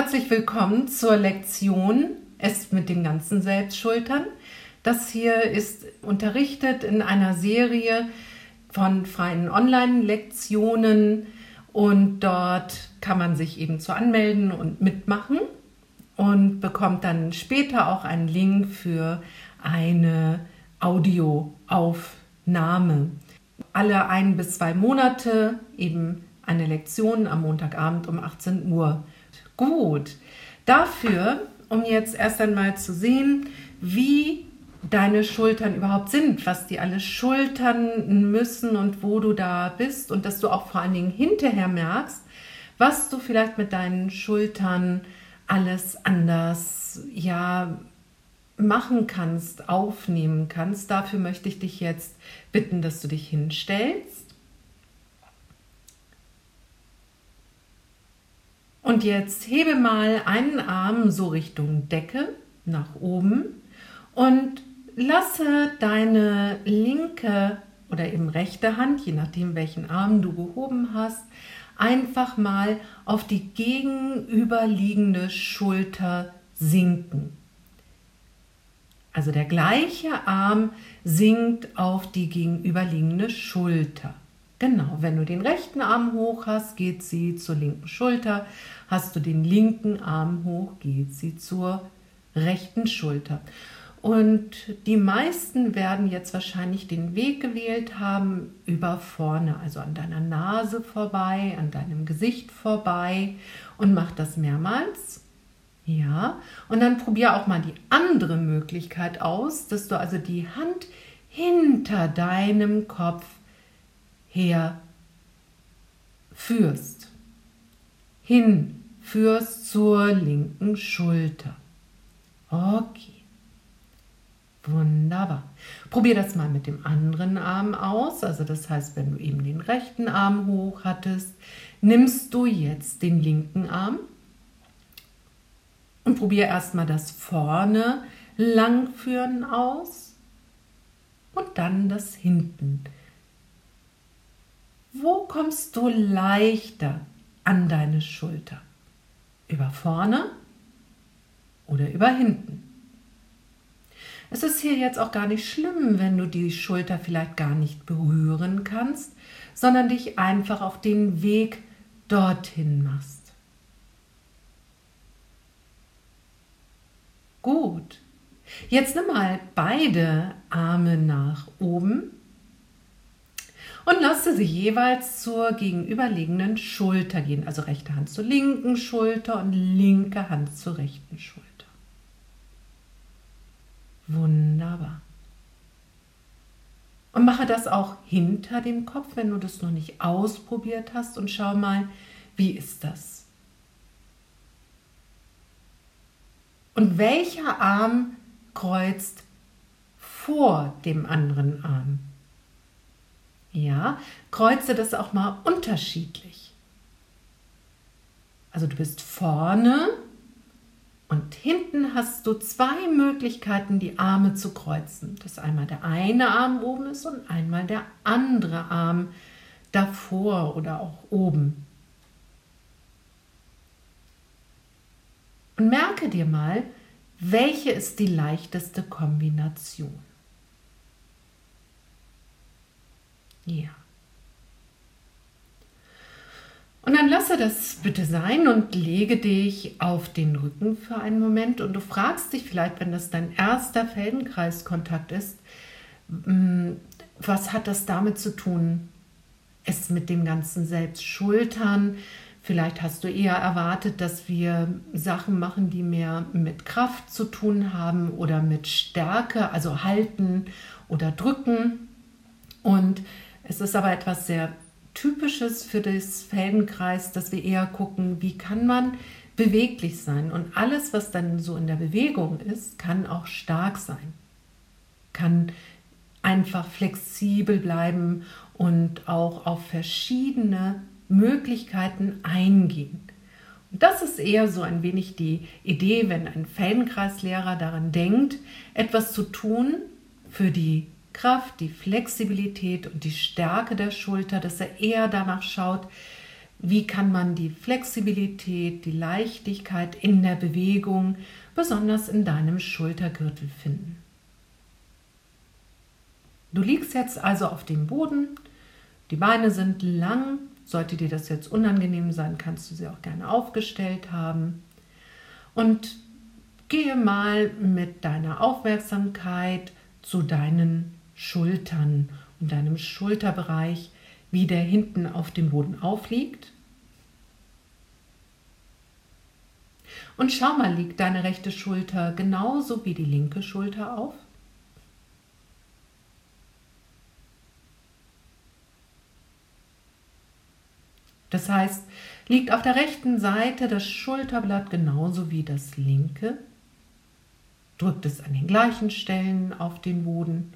Herzlich willkommen zur Lektion Es mit den ganzen Selbstschultern. Das hier ist unterrichtet in einer Serie von freien Online-Lektionen und dort kann man sich eben zu anmelden und mitmachen und bekommt dann später auch einen Link für eine Audioaufnahme. Alle ein bis zwei Monate eben eine Lektion am Montagabend um 18 Uhr Gut. Dafür, um jetzt erst einmal zu sehen, wie deine Schultern überhaupt sind, was die alles schultern müssen und wo du da bist und dass du auch vor allen Dingen hinterher merkst, was du vielleicht mit deinen Schultern alles anders ja machen kannst, aufnehmen kannst. Dafür möchte ich dich jetzt bitten, dass du dich hinstellst Und jetzt hebe mal einen Arm so Richtung Decke nach oben und lasse deine linke oder eben rechte Hand, je nachdem welchen Arm du gehoben hast, einfach mal auf die gegenüberliegende Schulter sinken. Also der gleiche Arm sinkt auf die gegenüberliegende Schulter. Genau, wenn du den rechten Arm hoch hast, geht sie zur linken Schulter. Hast du den linken Arm hoch, geht sie zur rechten Schulter. Und die meisten werden jetzt wahrscheinlich den Weg gewählt haben über vorne, also an deiner Nase vorbei, an deinem Gesicht vorbei und mach das mehrmals. Ja, und dann probier auch mal die andere Möglichkeit aus, dass du also die Hand hinter deinem Kopf her führst. Hin führst zur linken Schulter. Okay. Wunderbar. Probier das mal mit dem anderen Arm aus. Also das heißt, wenn du eben den rechten Arm hoch hattest, nimmst du jetzt den linken Arm und probier erstmal das vorne langführen aus und dann das hinten wo kommst du leichter an deine Schulter? Über vorne oder über hinten? Es ist hier jetzt auch gar nicht schlimm, wenn du die Schulter vielleicht gar nicht berühren kannst, sondern dich einfach auf den Weg dorthin machst. Gut. Jetzt nimm mal beide Arme nach oben und lasse sie jeweils zur gegenüberliegenden Schulter gehen. Also rechte Hand zur linken Schulter und linke Hand zur rechten Schulter. Wunderbar. Und mache das auch hinter dem Kopf, wenn du das noch nicht ausprobiert hast und schau mal, wie ist das? Und welcher Arm kreuzt vor dem anderen Arm? Ja, kreuze das auch mal unterschiedlich. Also du bist vorne und hinten hast du zwei Möglichkeiten, die Arme zu kreuzen. Dass einmal der eine Arm oben ist und einmal der andere Arm davor oder auch oben. Und merke dir mal, welche ist die leichteste Kombination. Ja. Und dann lasse das bitte sein und lege dich auf den Rücken für einen Moment und du fragst dich vielleicht, wenn das dein erster Feldenkreiskontakt ist, mm, was hat das damit zu tun? Es mit dem ganzen Selbst schultern. Vielleicht hast du eher erwartet, dass wir Sachen machen, die mehr mit Kraft zu tun haben oder mit Stärke, also halten oder drücken. Und es ist aber etwas sehr Typisches für das Feldenkreis, dass wir eher gucken, wie kann man beweglich sein. Und alles, was dann so in der Bewegung ist, kann auch stark sein, kann einfach flexibel bleiben und auch auf verschiedene Möglichkeiten eingehen. Und das ist eher so ein wenig die Idee, wenn ein Feldenkreislehrer daran denkt, etwas zu tun für die Kraft, die Flexibilität und die Stärke der Schulter, dass er eher danach schaut, Wie kann man die Flexibilität, die Leichtigkeit in der Bewegung, besonders in deinem Schultergürtel finden? Du liegst jetzt also auf dem Boden, die Beine sind lang, sollte dir das jetzt unangenehm sein, kannst du sie auch gerne aufgestellt haben. Und gehe mal mit deiner Aufmerksamkeit zu deinen Schultern und deinem Schulterbereich, wie der hinten auf dem Boden aufliegt. Und schau mal, liegt deine rechte Schulter genauso wie die linke Schulter auf? Das heißt, liegt auf der rechten Seite das Schulterblatt genauso wie das linke? Drückt es an den gleichen Stellen auf den Boden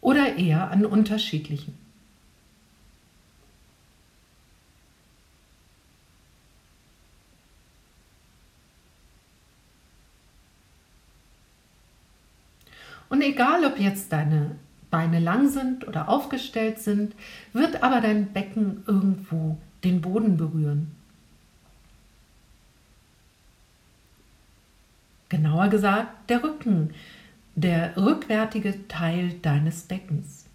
oder eher an unterschiedlichen? Und egal, ob jetzt deine Beine lang sind oder aufgestellt sind, wird aber dein Becken irgendwo den Boden berühren. Genauer gesagt, der Rücken, der rückwärtige Teil deines Beckens.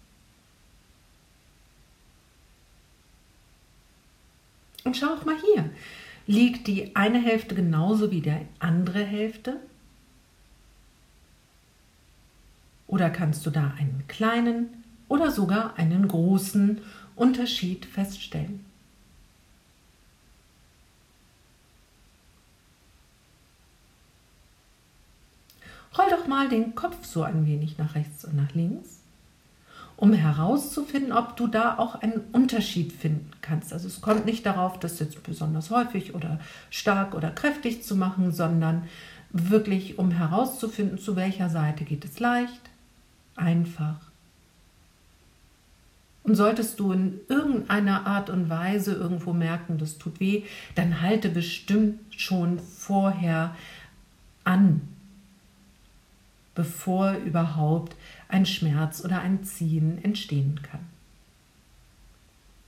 Und schau auch mal hier. Liegt die eine Hälfte genauso wie die andere Hälfte? Oder kannst du da einen kleinen oder sogar einen großen Unterschied feststellen? Roll doch mal den Kopf so ein wenig nach rechts und nach links, um herauszufinden, ob du da auch einen Unterschied finden kannst. Also es kommt nicht darauf, das jetzt besonders häufig oder stark oder kräftig zu machen, sondern wirklich um herauszufinden, zu welcher Seite geht es leicht, einfach. Und solltest du in irgendeiner Art und Weise irgendwo merken, das tut weh, dann halte bestimmt schon vorher an bevor überhaupt ein Schmerz oder ein Ziehen entstehen kann.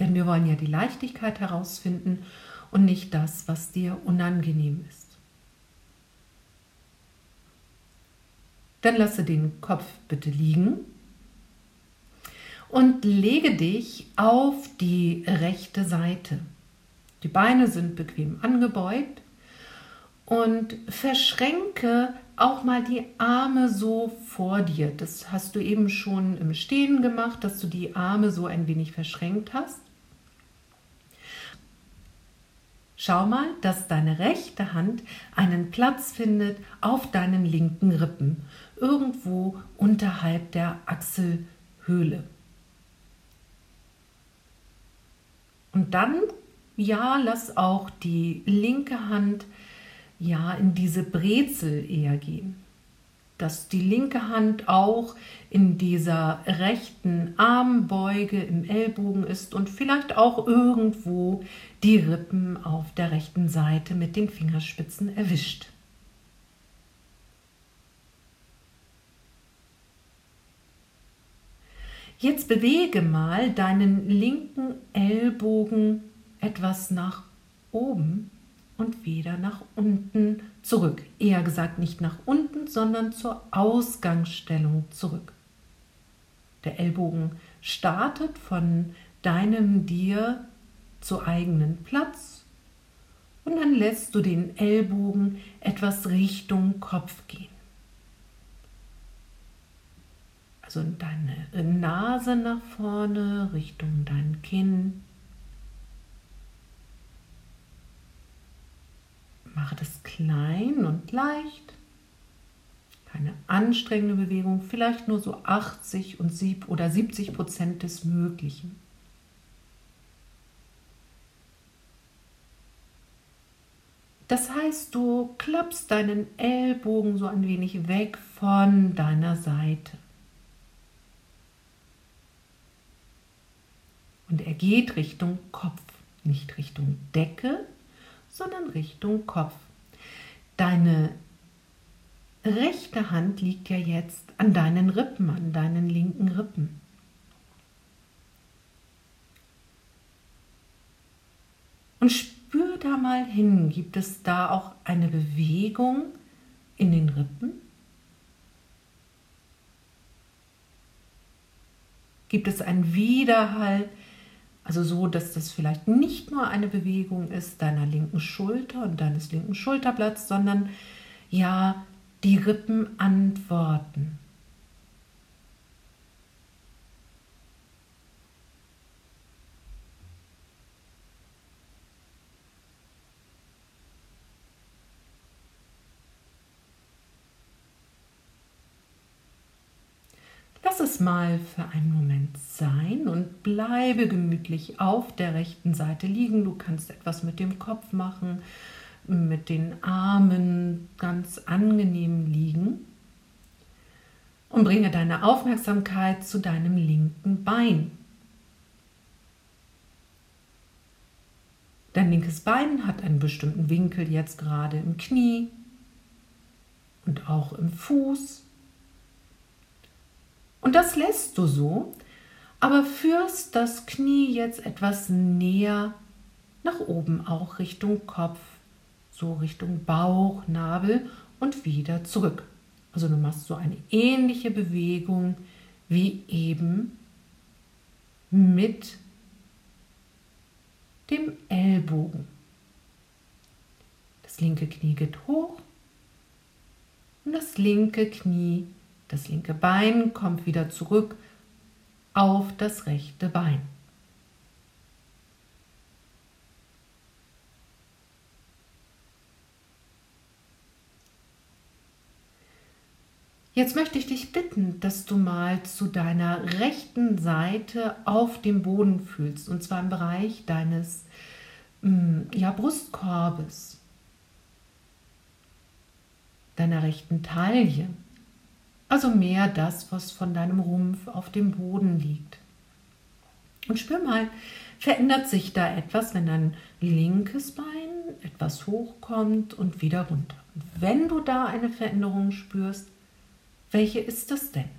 Denn wir wollen ja die Leichtigkeit herausfinden und nicht das, was dir unangenehm ist. Dann lasse den Kopf bitte liegen und lege dich auf die rechte Seite. Die Beine sind bequem angebeugt und verschränke auch mal die Arme so vor dir. Das hast du eben schon im Stehen gemacht, dass du die Arme so ein wenig verschränkt hast. Schau mal, dass deine rechte Hand einen Platz findet auf deinen linken Rippen, irgendwo unterhalb der Achselhöhle. Und dann, ja, lass auch die linke Hand ja in diese Brezel eher gehen. Dass die linke Hand auch in dieser rechten Armbeuge im Ellbogen ist und vielleicht auch irgendwo die Rippen auf der rechten Seite mit den Fingerspitzen erwischt. Jetzt bewege mal deinen linken Ellbogen etwas nach oben und wieder nach unten zurück. Eher gesagt nicht nach unten, sondern zur Ausgangsstellung zurück. Der Ellbogen startet von deinem dir zu eigenen Platz und dann lässt du den Ellbogen etwas Richtung Kopf gehen. Also deine Nase nach vorne, Richtung dein Kinn. Mache das klein und leicht. Keine anstrengende Bewegung, vielleicht nur so 80 und 7 oder 70 Prozent des Möglichen. Das heißt, du klappst deinen Ellbogen so ein wenig weg von deiner Seite. Und er geht Richtung Kopf, nicht Richtung Decke, sondern Richtung Kopf. Deine rechte Hand liegt ja jetzt an deinen Rippen, an deinen linken Rippen. Und spür da mal hin, gibt es da auch eine Bewegung in den Rippen? Gibt es einen Widerhall? Also so, dass das vielleicht nicht nur eine Bewegung ist deiner linken Schulter und deines linken Schulterblatts, sondern ja, die Rippen antworten. Lass es mal für einen Moment sein und bleibe gemütlich auf der rechten Seite liegen. Du kannst etwas mit dem Kopf machen, mit den Armen ganz angenehm liegen und bringe deine Aufmerksamkeit zu deinem linken Bein. Dein linkes Bein hat einen bestimmten Winkel jetzt gerade im Knie und auch im Fuß. Und das lässt du so, aber führst das Knie jetzt etwas näher nach oben, auch Richtung Kopf, so Richtung Bauch, Nabel und wieder zurück. Also du machst so eine ähnliche Bewegung wie eben mit dem Ellbogen. Das linke Knie geht hoch und das linke Knie das linke Bein kommt wieder zurück auf das rechte Bein. Jetzt möchte ich dich bitten, dass du mal zu deiner rechten Seite auf dem Boden fühlst, und zwar im Bereich deines mm, ja, Brustkorbes, deiner rechten Taille. Also mehr das, was von deinem Rumpf auf dem Boden liegt. Und spür mal, verändert sich da etwas, wenn dein linkes Bein etwas hochkommt und wieder runter. Und wenn du da eine Veränderung spürst, welche ist das denn?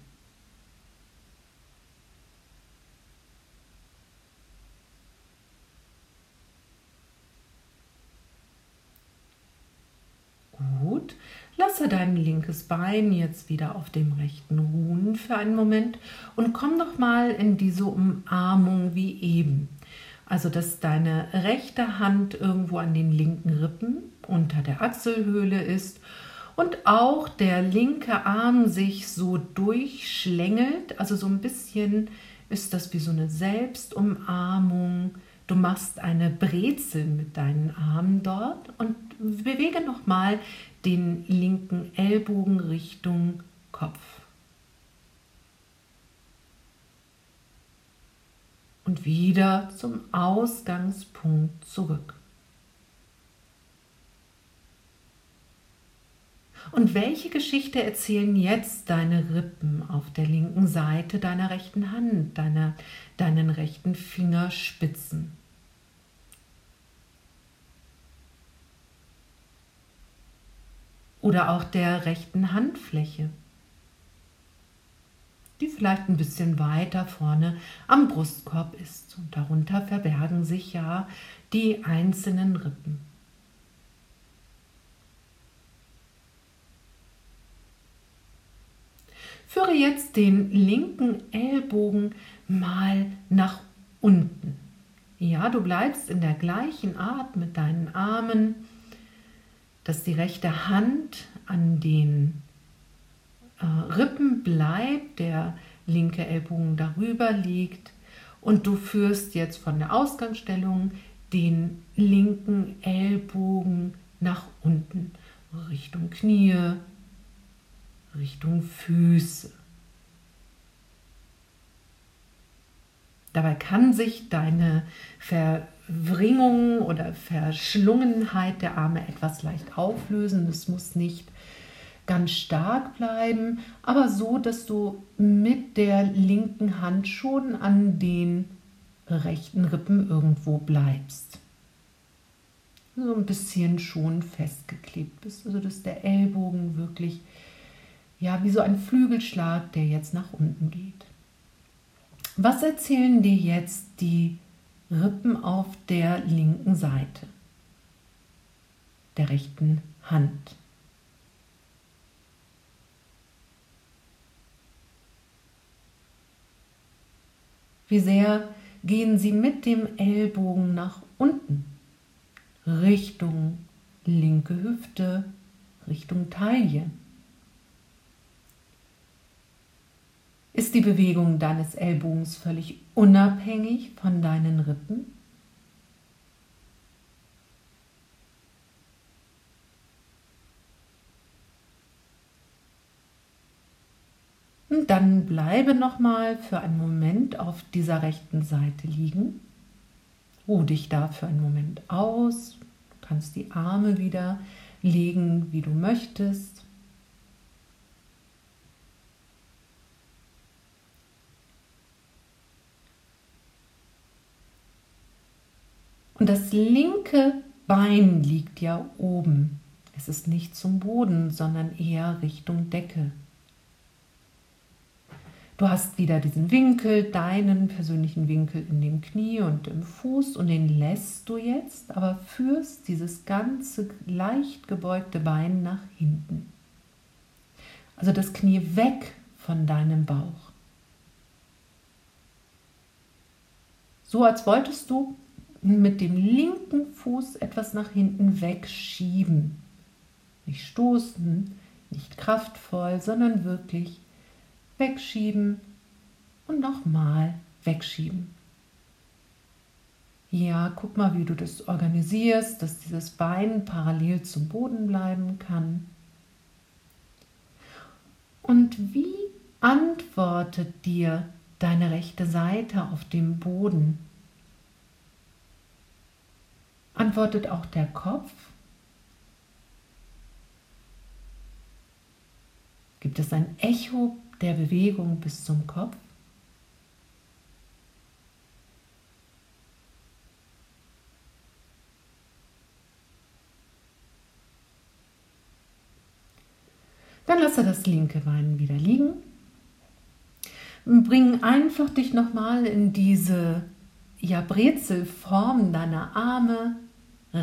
Gut, Lasse dein linkes Bein jetzt wieder auf dem rechten ruhen für einen Moment und komm doch mal in diese Umarmung wie eben. Also, dass deine rechte Hand irgendwo an den linken Rippen unter der Achselhöhle ist und auch der linke Arm sich so durchschlängelt. Also so ein bisschen ist das wie so eine Selbstumarmung. Du machst eine Brezel mit deinen Armen dort und bewege nochmal den linken Ellbogen Richtung Kopf. Und wieder zum Ausgangspunkt zurück. Und welche Geschichte erzählen jetzt deine Rippen auf der linken Seite deiner rechten Hand, deiner, deinen rechten Fingerspitzen? Oder auch der rechten Handfläche, die vielleicht ein bisschen weiter vorne am Brustkorb ist. Und darunter verbergen sich ja die einzelnen Rippen. Führe jetzt den linken Ellbogen mal nach unten. Ja, du bleibst in der gleichen Art mit deinen Armen dass die rechte Hand an den äh, Rippen bleibt, der linke Ellbogen darüber liegt und du führst jetzt von der Ausgangsstellung den linken Ellbogen nach unten, Richtung Knie, Richtung Füße. Dabei kann sich deine Verwringung oder Verschlungenheit der Arme etwas leicht auflösen. Es muss nicht ganz stark bleiben, aber so, dass du mit der linken Hand schon an den rechten Rippen irgendwo bleibst. So ein bisschen schon festgeklebt bist, also dass der Ellbogen wirklich ja wie so ein Flügelschlag, der jetzt nach unten geht. Was erzählen dir jetzt die Rippen auf der linken Seite der rechten Hand. Wie sehr gehen Sie mit dem Ellbogen nach unten, Richtung linke Hüfte, Richtung Taille. Ist die Bewegung deines Ellbogens völlig unabhängig von deinen Rippen? Und dann bleibe nochmal für einen Moment auf dieser rechten Seite liegen. Ruh dich da für einen Moment aus. Du kannst die Arme wieder legen, wie du möchtest. Und das linke Bein liegt ja oben. Es ist nicht zum Boden, sondern eher Richtung Decke. Du hast wieder diesen Winkel, deinen persönlichen Winkel in dem Knie und im Fuß und den lässt du jetzt, aber führst dieses ganze leicht gebeugte Bein nach hinten. Also das Knie weg von deinem Bauch. So als wolltest du mit dem linken Fuß etwas nach hinten wegschieben. Nicht stoßen, nicht kraftvoll, sondern wirklich wegschieben und nochmal wegschieben. Ja, guck mal, wie du das organisierst, dass dieses Bein parallel zum Boden bleiben kann. Und wie antwortet dir deine rechte Seite auf dem Boden? Antwortet auch der Kopf? Gibt es ein Echo der Bewegung bis zum Kopf? Dann lasse das linke Bein wieder liegen. Bring einfach dich nochmal in diese ja, Brezelform deiner Arme,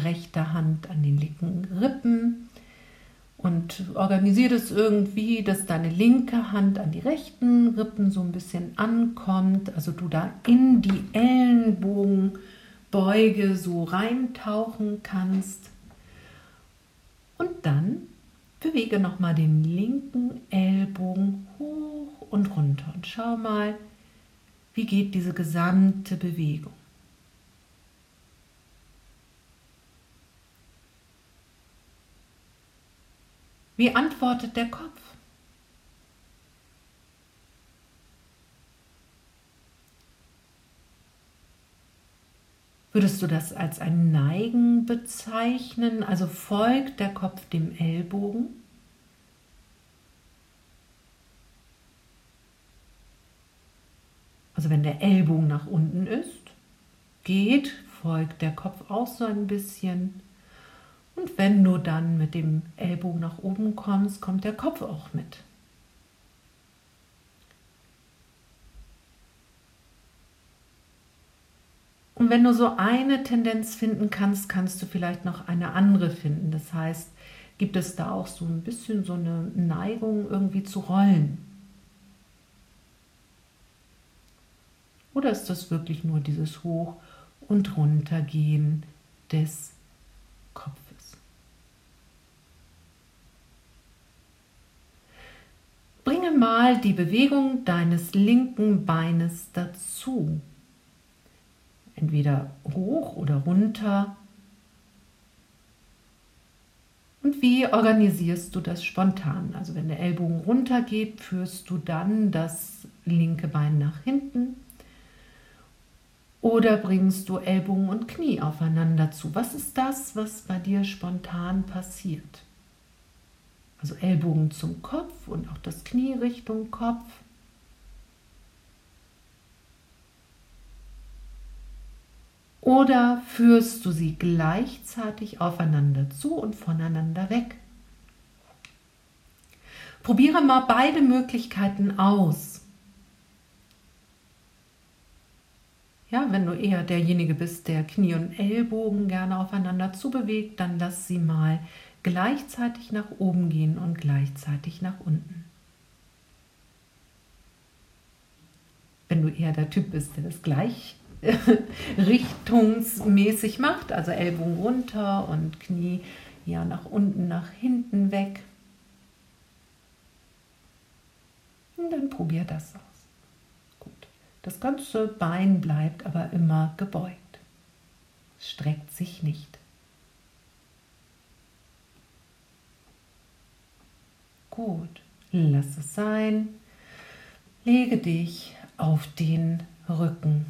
rechte Hand an den linken Rippen und organisiere das irgendwie, dass deine linke Hand an die rechten Rippen so ein bisschen ankommt, also du da in die Ellenbogenbeuge so reintauchen kannst. Und dann bewege nochmal den linken Ellbogen hoch und runter und schau mal, wie geht diese gesamte Bewegung. Wie antwortet der Kopf? Würdest du das als ein Neigen bezeichnen? Also folgt der Kopf dem Ellbogen? Also wenn der Ellbogen nach unten ist, geht, folgt der Kopf auch so ein bisschen. Und wenn du dann mit dem Ellbogen nach oben kommst, kommt der Kopf auch mit. Und wenn du so eine Tendenz finden kannst, kannst du vielleicht noch eine andere finden. Das heißt, gibt es da auch so ein bisschen so eine Neigung irgendwie zu rollen? Oder ist das wirklich nur dieses Hoch- und Runtergehen des Kopfes? Bringe mal die Bewegung deines linken Beines dazu. Entweder hoch oder runter. Und wie organisierst du das spontan? Also wenn der Ellbogen runter geht, führst du dann das linke Bein nach hinten oder bringst du Ellbogen und Knie aufeinander zu? Was ist das, was bei dir spontan passiert? Also Ellbogen zum Kopf und auch das Knie Richtung Kopf. Oder führst du sie gleichzeitig aufeinander zu und voneinander weg? Probiere mal beide Möglichkeiten aus. Ja, wenn du eher derjenige bist, der Knie und Ellbogen gerne aufeinander zubewegt, dann lass sie mal gleichzeitig nach oben gehen und gleichzeitig nach unten. Wenn du eher der Typ bist, der das gleich richtungsmäßig macht, also Ellbogen runter und Knie ja nach unten, nach hinten weg. Und dann probier das aus. Gut. Das ganze Bein bleibt aber immer gebeugt. Streckt sich nicht. Gut, lass es sein. Lege dich auf den Rücken.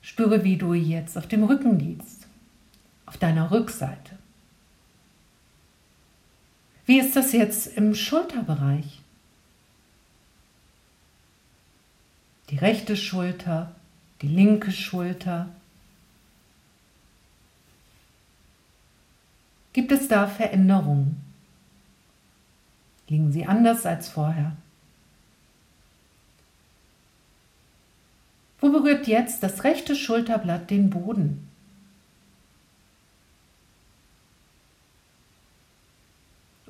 Spüre, wie du jetzt auf dem Rücken liegst, auf deiner Rückseite. Wie ist das jetzt im Schulterbereich? Die rechte Schulter, die linke Schulter. Gibt es da Veränderungen? Liegen sie anders als vorher? Wo berührt jetzt das rechte Schulterblatt den Boden?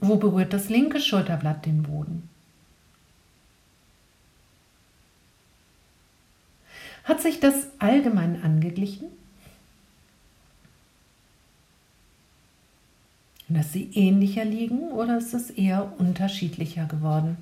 Wo berührt das linke Schulterblatt den Boden? Hat sich das allgemein angeglichen? Dass sie ähnlicher liegen oder ist es eher unterschiedlicher geworden?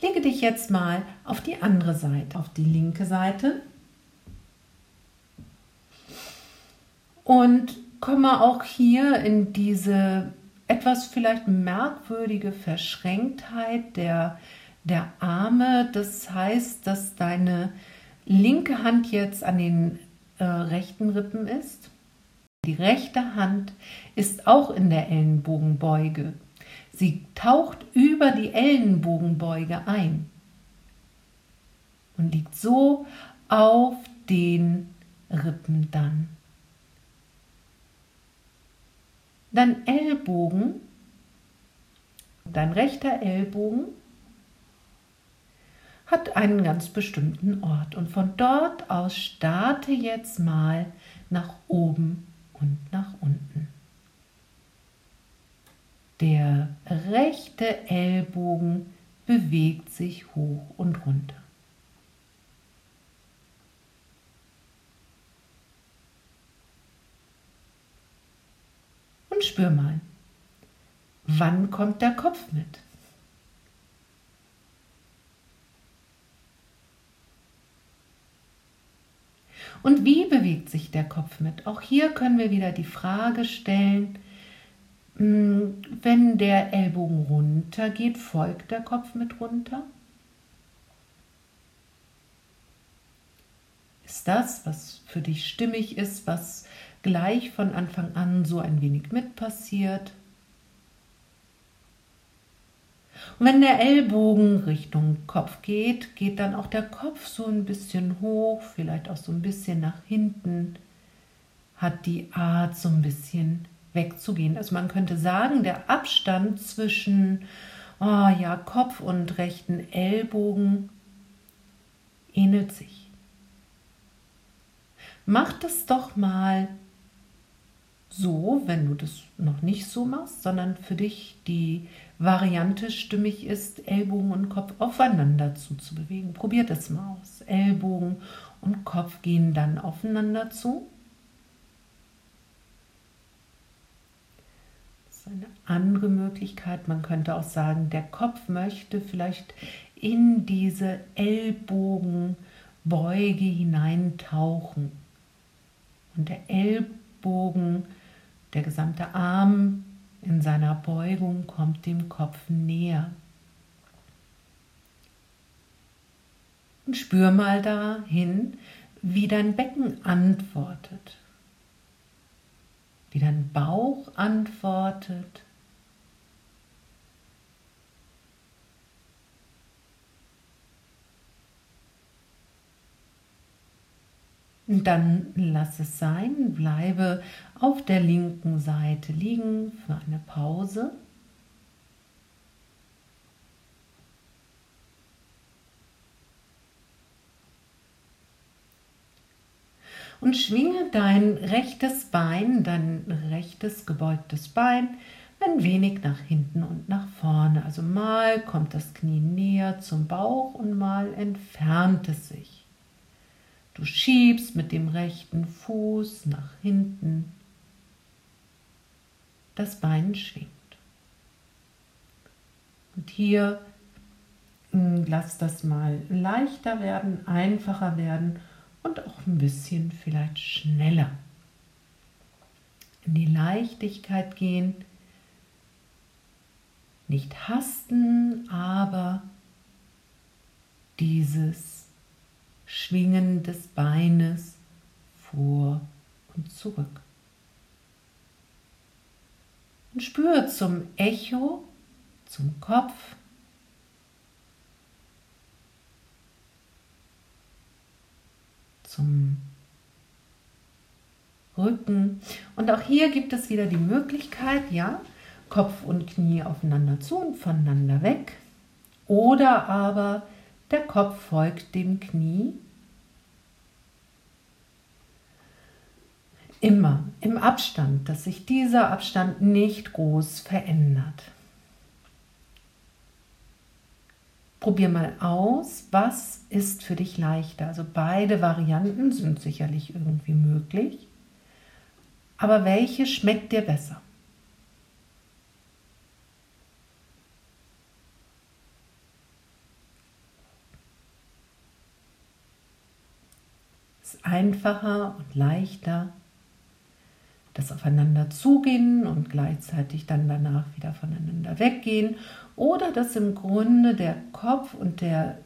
Lege dich jetzt mal auf die andere Seite, auf die linke Seite. Und komme auch hier in diese etwas vielleicht merkwürdige Verschränktheit der, der Arme. Das heißt, dass deine linke Hand jetzt an den äh, rechten Rippen ist. Die rechte Hand ist auch in der Ellenbogenbeuge Sie taucht über die Ellenbogenbeuge ein und liegt so auf den Rippen dann. Dein Ellbogen, dein rechter Ellbogen hat einen ganz bestimmten Ort und von dort aus starte jetzt mal nach oben und nach unten. Der rechte Ellbogen bewegt sich hoch und runter. Und spür mal, wann kommt der Kopf mit? Und wie bewegt sich der Kopf mit? Auch hier können wir wieder die Frage stellen, wenn der Ellbogen runter geht, folgt der Kopf mit runter. Ist das, was für dich stimmig ist, was gleich von Anfang an so ein wenig mit passiert? Und wenn der Ellbogen Richtung Kopf geht, geht dann auch der Kopf so ein bisschen hoch, vielleicht auch so ein bisschen nach hinten, hat die Art so ein bisschen wegzugehen. Also man könnte sagen, der Abstand zwischen oh ja, Kopf und rechten Ellbogen ähnelt sich. Mach das doch mal so, wenn du das noch nicht so machst, sondern für dich die Variante stimmig ist, Ellbogen und Kopf aufeinander zuzubewegen. Probier das mal aus. Ellbogen und Kopf gehen dann aufeinander zu. Eine andere Möglichkeit. Man könnte auch sagen, der Kopf möchte vielleicht in diese Ellbogenbeuge hineintauchen. Und der Ellbogen Der gesamte Arm in seiner Beugung kommt dem Kopf näher. Und spür mal dahin, wie dein Becken antwortet, wie dein Bauch antwortet. Und dann lass es sein, bleibe auf der linken Seite liegen für eine Pause. Und schwinge dein rechtes Bein, dein rechtes gebeugtes Bein ein wenig nach hinten und nach vorne. Also mal kommt das Knie näher zum Bauch und mal entfernt es sich. Du schiebst mit dem rechten Fuß nach hinten. Das Bein schwingt. Und hier hm, lass das mal leichter werden, einfacher werden und auch ein bisschen vielleicht schneller. In die Leichtigkeit gehen, nicht hasten, aber dieses Schwingen des Beines vor und zurück. Und spüre zum Echo, zum Kopf, zum Rücken. Und auch hier gibt es wieder die Möglichkeit, ja, Kopf und Knie aufeinander zu und voneinander weg. Oder aber der Kopf folgt dem Knie. Immer im Abstand, dass sich dieser Abstand nicht groß verändert. Probier mal aus, was ist für dich leichter. Also beide Varianten sind sicherlich irgendwie möglich. Aber welche schmeckt dir besser? Es ist einfacher und leichter, das Aufeinander zugehen und gleichzeitig dann danach wieder voneinander weggehen oder dass im Grunde der Kopf und der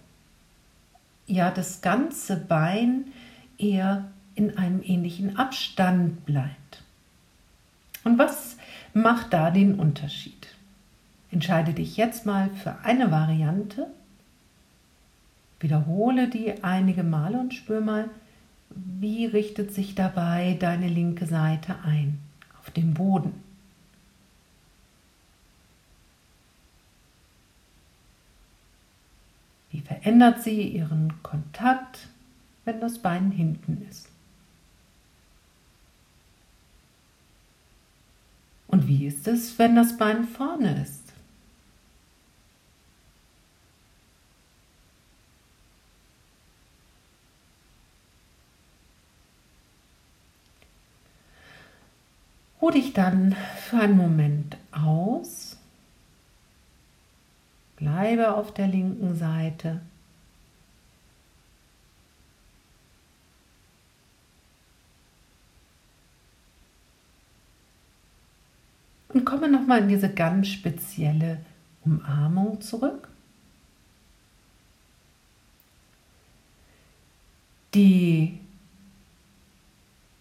ja das ganze Bein eher in einem ähnlichen Abstand bleibt. Und was macht da den Unterschied? Entscheide dich jetzt mal für eine Variante, wiederhole die einige Male und spür mal, wie richtet sich dabei deine linke Seite ein auf dem Boden. Wie verändert sie ihren Kontakt, wenn das Bein hinten ist? Und wie ist es, wenn das Bein vorne ist? Ruh dich dann für einen Moment aus. Bleibe auf der linken Seite. Und komme nochmal in diese ganz spezielle Umarmung zurück. Die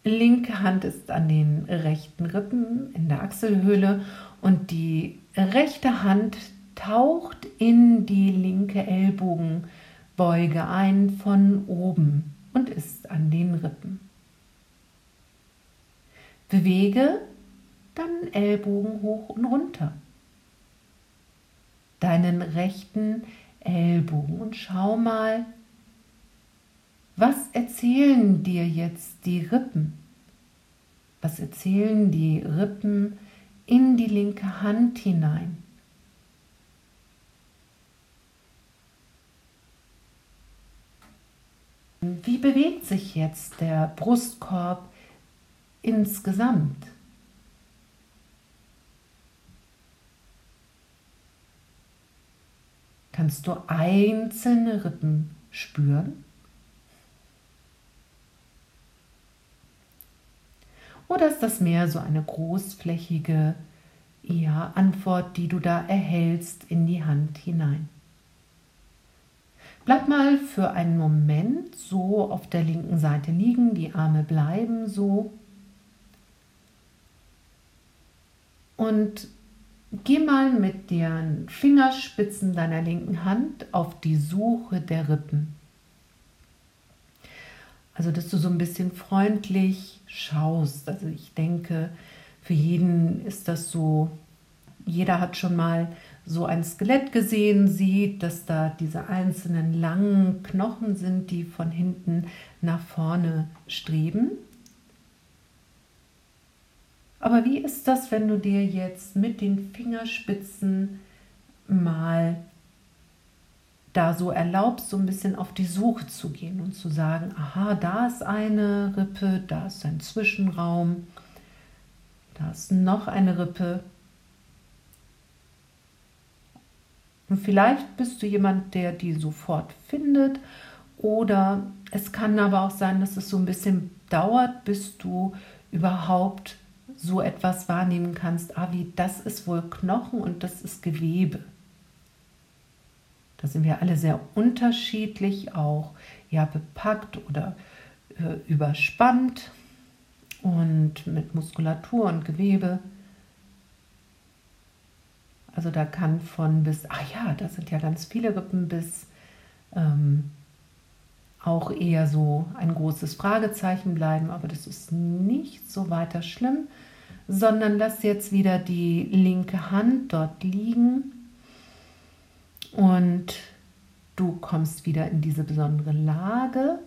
linke Hand ist an den rechten Rippen in der Achselhöhle und die rechte Hand taucht in die linke Ellbogenbeuge ein von oben und ist an den Rippen. Bewege dann Ellbogen hoch und runter. Deinen rechten Ellbogen und schau mal, was erzählen dir jetzt die Rippen? Was erzählen die Rippen in die linke Hand hinein? Wie bewegt sich jetzt der Brustkorb insgesamt? Kannst du einzelne Rippen spüren? Oder ist das mehr so eine großflächige ja, Antwort, die du da erhältst in die Hand hinein? Bleib mal für einen Moment so auf der linken Seite liegen, die Arme bleiben so. Und geh mal mit den Fingerspitzen deiner linken Hand auf die Suche der Rippen. Also, dass du so ein bisschen freundlich schaust. Also, ich denke, für jeden ist das so, jeder hat schon mal so ein Skelett gesehen, sieht, dass da diese einzelnen langen Knochen sind, die von hinten nach vorne streben. Aber wie ist das, wenn du dir jetzt mit den Fingerspitzen mal da so erlaubst, so ein bisschen auf die Suche zu gehen und zu sagen, aha, da ist eine Rippe, da ist ein Zwischenraum, da ist noch eine Rippe. Und vielleicht bist du jemand, der die sofort findet oder es kann aber auch sein, dass es so ein bisschen dauert, bis du überhaupt so etwas wahrnehmen kannst, ah, wie das ist wohl Knochen und das ist Gewebe. Da sind wir alle sehr unterschiedlich, auch ja bepackt oder äh, überspannt und mit Muskulatur und Gewebe. Also da kann von bis, ach ja, da sind ja ganz viele Rippen bis ähm, auch eher so ein großes Fragezeichen bleiben, aber das ist nicht so weiter schlimm, sondern lass jetzt wieder die linke Hand dort liegen und du kommst wieder in diese besondere Lage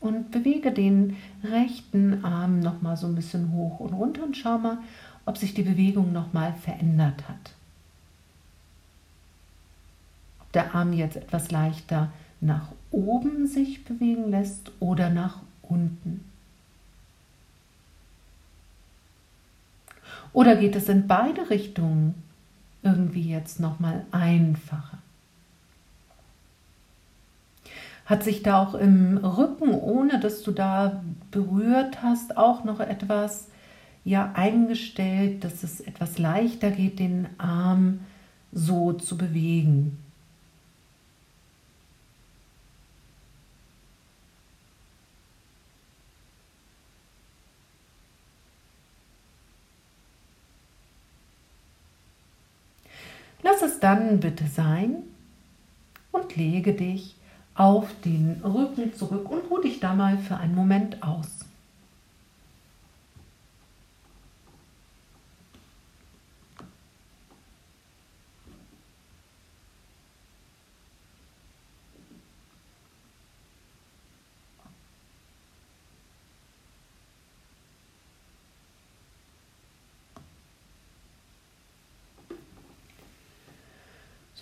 und bewege den rechten Arm noch mal so ein bisschen hoch und runter und schau mal, ob sich die Bewegung noch mal verändert hat. Ob der Arm jetzt etwas leichter nach oben sich bewegen lässt oder nach unten. Oder geht es in beide Richtungen? Irgendwie jetzt noch mal einfacher. Hat sich da auch im Rücken, ohne dass du da berührt hast, auch noch etwas ja eingestellt, dass es etwas leichter geht, den Arm so zu bewegen? Lass es dann bitte sein und lege dich auf den Rücken zurück und ruh dich da mal für einen Moment aus.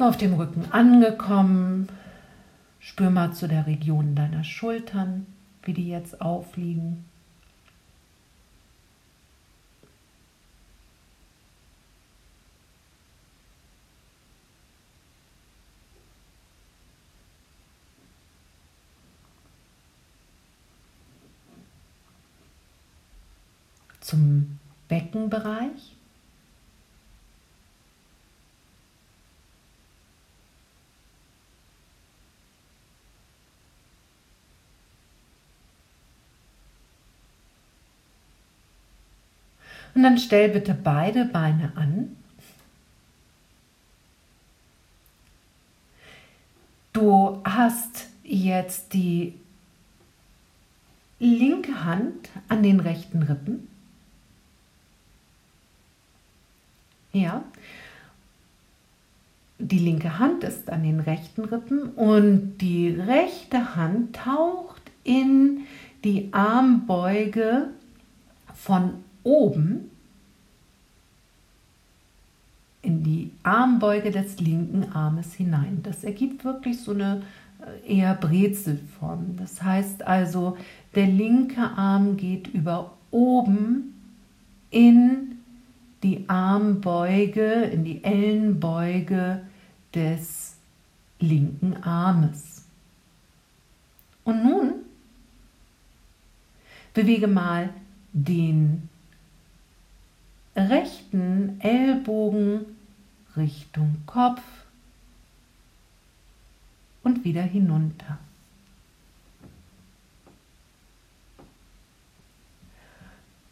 So auf dem Rücken angekommen, spür mal zu der Region deiner Schultern, wie die jetzt aufliegen. Zum Beckenbereich. Und dann stell bitte beide Beine an. Du hast jetzt die linke Hand an den rechten Rippen. Ja. Die linke Hand ist an den rechten Rippen und die rechte Hand taucht in die Armbeuge von oben in die Armbeuge des linken Armes hinein. Das ergibt wirklich so eine äh, eher Brezelform. Das heißt also, der linke Arm geht über oben in die Armbeuge, in die Ellenbeuge des linken Armes. Und nun Bewege mal den rechten Ellbogen Richtung Kopf und wieder hinunter.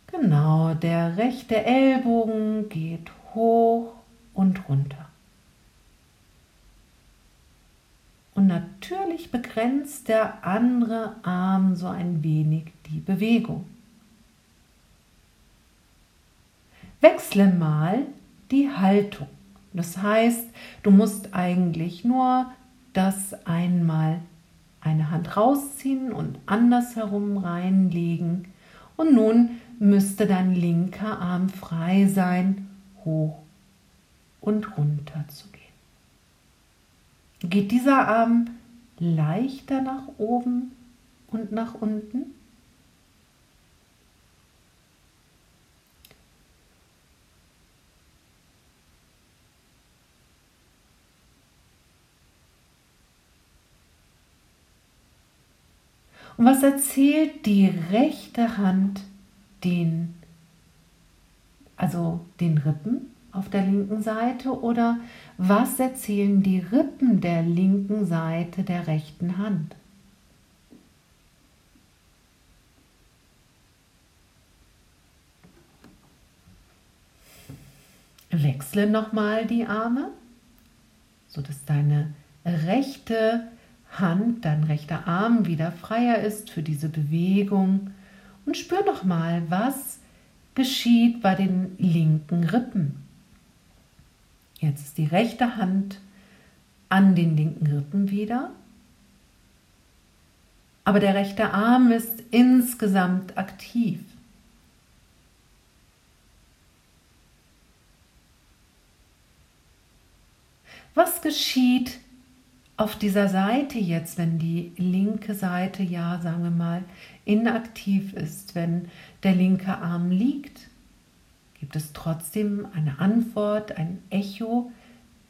Genau, der rechte Ellbogen geht hoch und runter. Und natürlich begrenzt der andere Arm so ein wenig die Bewegung. Wechsle mal die Haltung. Das heißt, du musst eigentlich nur das einmal eine Hand rausziehen und andersherum reinlegen. Und nun müsste dein linker Arm frei sein, hoch und runter zu gehen. Geht dieser Arm leichter nach oben und nach unten? Was erzählt die rechte Hand den, also den Rippen auf der linken Seite oder was erzählen die Rippen der linken Seite der rechten Hand? Wechsle nochmal die Arme, sodass deine rechte Hand, dein rechter Arm wieder freier ist für diese Bewegung und spür noch mal, was geschieht bei den linken Rippen. Jetzt ist die rechte Hand an den linken Rippen wieder, aber der rechte Arm ist insgesamt aktiv. Was geschieht auf dieser Seite jetzt, wenn die linke Seite, ja, sagen wir mal, inaktiv ist, wenn der linke Arm liegt, gibt es trotzdem eine Antwort, ein Echo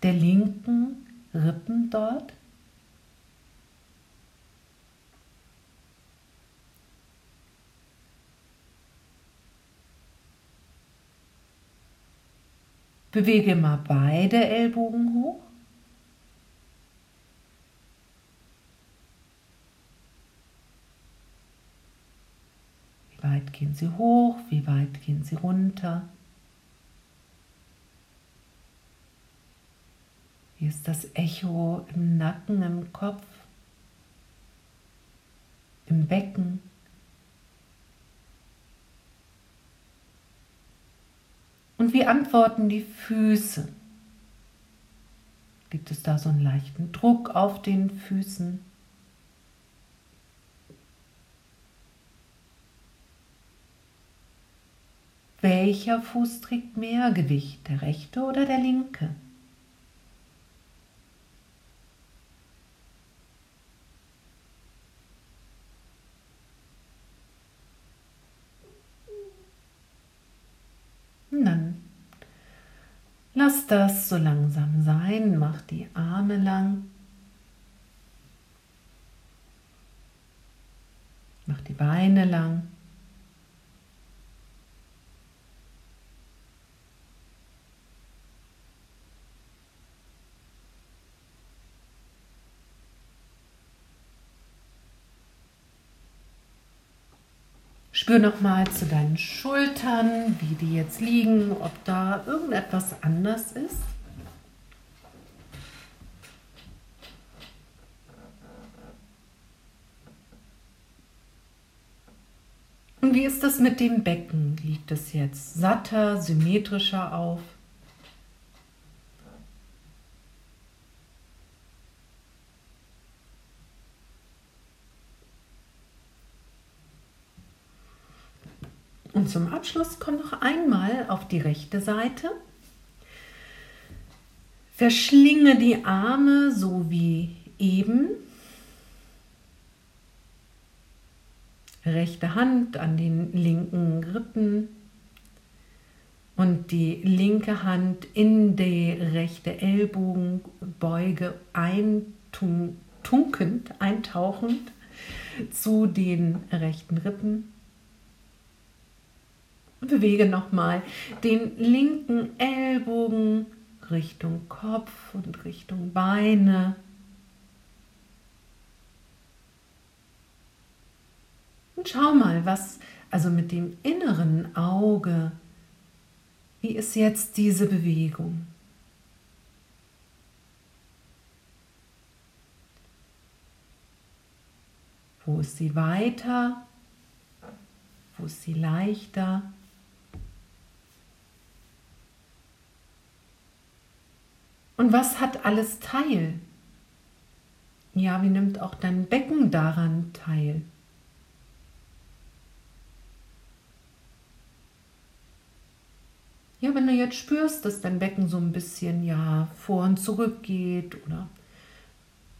der linken Rippen dort? Bewege mal beide Ellbogen hoch. weit gehen sie hoch, wie weit gehen sie runter. Wie ist das Echo im Nacken, im Kopf, im Becken? Und wie antworten die Füße? Gibt es da so einen leichten Druck auf den Füßen? Welcher Fuß trägt mehr Gewicht, der rechte oder der linke? Dann lass das so langsam sein, mach die Arme lang, mach die Beine lang. Spür nochmal zu deinen Schultern, wie die jetzt liegen, ob da irgendetwas anders ist. Und wie ist das mit dem Becken? Liegt es jetzt satter, symmetrischer auf? Zum Abschluss komm noch einmal auf die rechte Seite. Verschlinge die Arme so wie eben. Rechte Hand an den linken Rippen und die linke Hand in die rechte Ellbogenbeuge eintunkend, eintauchend zu den rechten Rippen bewege nochmal den linken Ellbogen Richtung Kopf und Richtung Beine. Und schau mal, was also mit dem inneren Auge, wie ist jetzt diese Bewegung? Wo ist sie weiter? Wo ist sie leichter? Und was hat alles teil? Ja, wie nimmt auch dein Becken daran teil? Ja, wenn du jetzt spürst, dass dein Becken so ein bisschen ja vor und zurück geht oder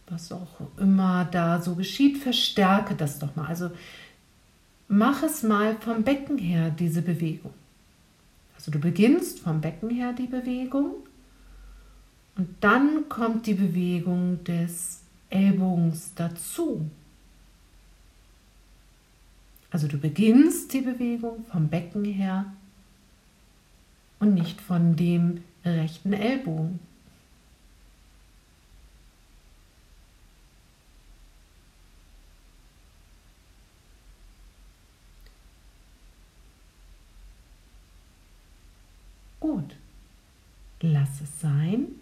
was auch immer da so geschieht, verstärke das doch mal. Also mach es mal vom Becken her, diese Bewegung. Also du beginnst vom Becken her die Bewegung und dann kommt die Bewegung des Ellbogens dazu. Also du beginnst die Bewegung vom Becken her und nicht von dem rechten Ellbogen. Gut, lass es sein.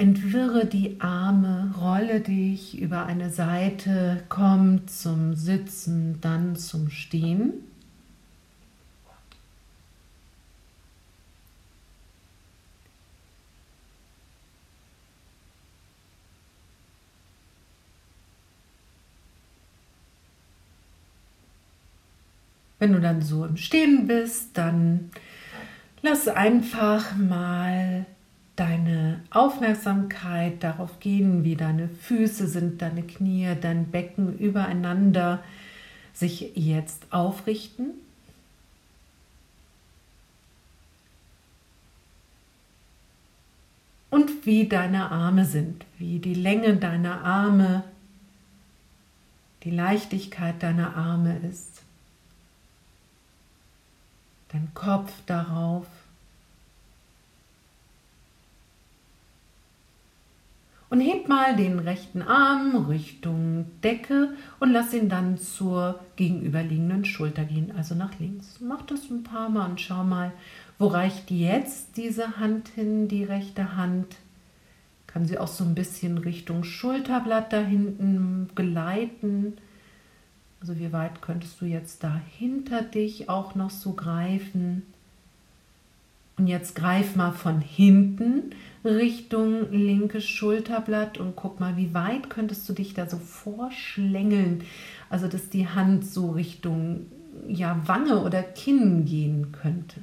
Entwirre die Arme, rolle dich über eine Seite, komm zum Sitzen, dann zum Stehen. Wenn du dann so im Stehen bist, dann lass einfach mal deine Aufmerksamkeit darauf gehen, wie deine Füße sind, deine Knie, dein Becken übereinander sich jetzt aufrichten. Und wie deine Arme sind, wie die Länge deiner Arme, die Leichtigkeit deiner Arme ist. Dein Kopf darauf. Und heb mal den rechten Arm Richtung Decke und lass ihn dann zur gegenüberliegenden Schulter gehen, also nach links. Mach das ein paar Mal und schau mal, wo reicht jetzt diese Hand hin, die rechte Hand. Kann sie auch so ein bisschen Richtung Schulterblatt da hinten gleiten. Also wie weit könntest du jetzt da hinter dich auch noch so greifen? Und jetzt greif mal von hinten Richtung linkes Schulterblatt und guck mal, wie weit könntest du dich da so vorschlängeln, also dass die Hand so Richtung ja, Wange oder Kinn gehen könnte.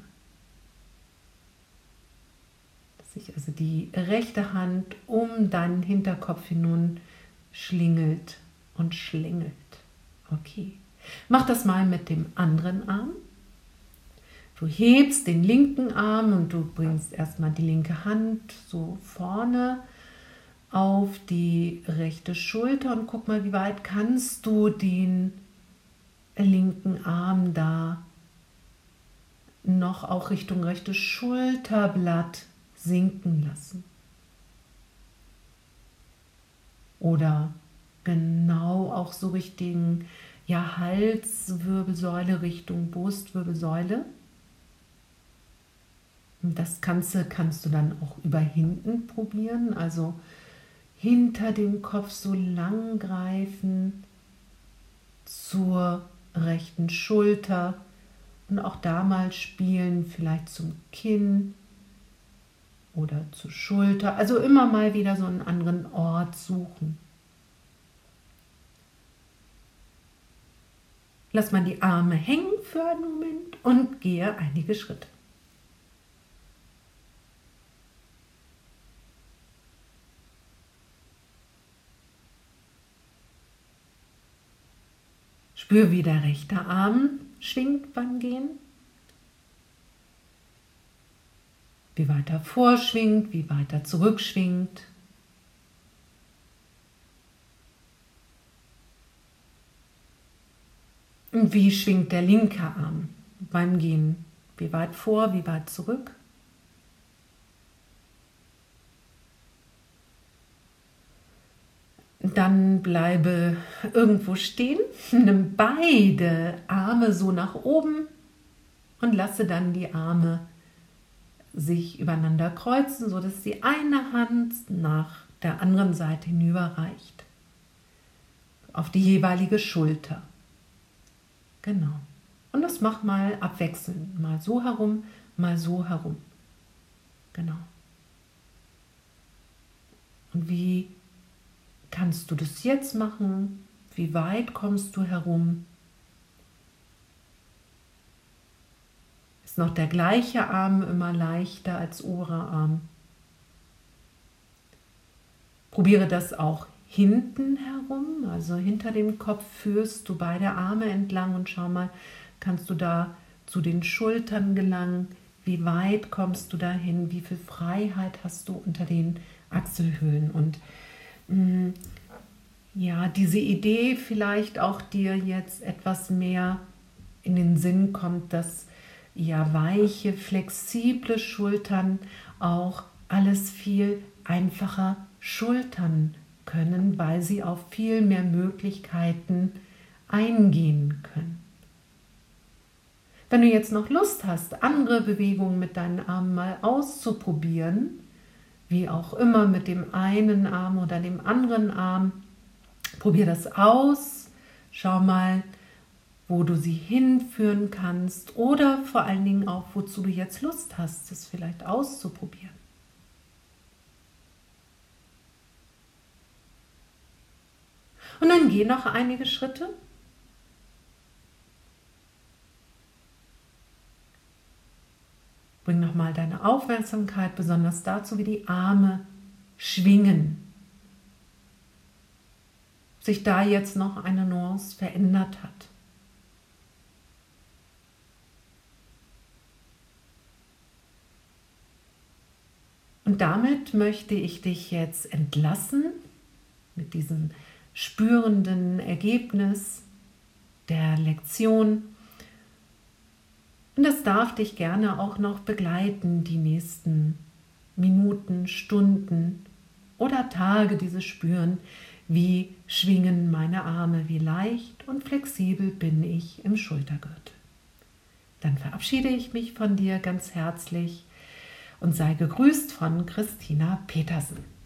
Dass sich also die rechte Hand um deinen Hinterkopf hinun schlingelt und schlingelt. Okay. Mach das mal mit dem anderen Arm. Du hebst den linken Arm und du bringst erstmal die linke Hand so vorne auf die rechte Schulter und guck mal, wie weit kannst du den linken Arm da noch auch Richtung rechtes Schulterblatt sinken lassen. Oder genau auch so Richtung ja, Halswirbelsäule Richtung Brustwirbelsäule. Das Ganze kannst du dann auch über hinten probieren, also hinter dem Kopf so lang greifen zur rechten Schulter und auch da mal spielen, vielleicht zum Kinn oder zur Schulter. Also immer mal wieder so einen anderen Ort suchen. Lass mal die Arme hängen für einen Moment und gehe einige Schritte. Spür, wie der rechte Arm schwingt beim Gehen. Wie weit er vorschwingt, wie weit er zurückschwingt. Und wie schwingt der linke Arm? beim Gehen? Wie weit vor, wie weit zurück? Dann bleibe irgendwo stehen, nimm beide Arme so nach oben und lasse dann die Arme sich übereinander kreuzen, sodass die eine Hand nach der anderen Seite hinüberreicht. Auf die jeweilige Schulter. Genau. Und das mach mal abwechselnd. Mal so herum, mal so herum. Genau. Und wie kannst du das jetzt machen? Wie weit kommst du herum? Ist noch der gleiche Arm immer leichter als Oberarm? Probiere das auch hinten herum, also hinter dem Kopf führst du beide Arme entlang und schau mal, kannst du da zu den Schultern gelangen? Wie weit kommst du dahin? Wie viel Freiheit hast du unter den Achselhöhlen? Und mm, ja, diese Idee vielleicht auch dir jetzt etwas mehr in den Sinn kommt, dass ja weiche, flexible Schultern auch alles viel einfacher schultern können, weil sie auf viel mehr Möglichkeiten eingehen können. Wenn du jetzt noch Lust hast, andere Bewegungen mit deinen Armen mal auszuprobieren, wie auch immer mit dem einen Arm oder dem anderen Arm, probier das aus, schau mal, wo du sie hinführen kannst oder vor allen Dingen auch, wozu du jetzt Lust hast, es vielleicht auszuprobieren. Und dann geh noch einige Schritte. Bring nochmal deine Aufmerksamkeit besonders dazu, wie die Arme schwingen. Sich da jetzt noch eine Nuance verändert hat. Und damit möchte ich dich jetzt entlassen mit diesem spürenden Ergebnis der Lektion. Und das darf dich gerne auch noch begleiten, die nächsten Minuten, Stunden oder Tage, diese spüren, wie schwingen meine Arme, wie leicht und flexibel bin ich im Schultergürtel. Dann verabschiede ich mich von dir ganz herzlich und sei gegrüßt von Christina Petersen.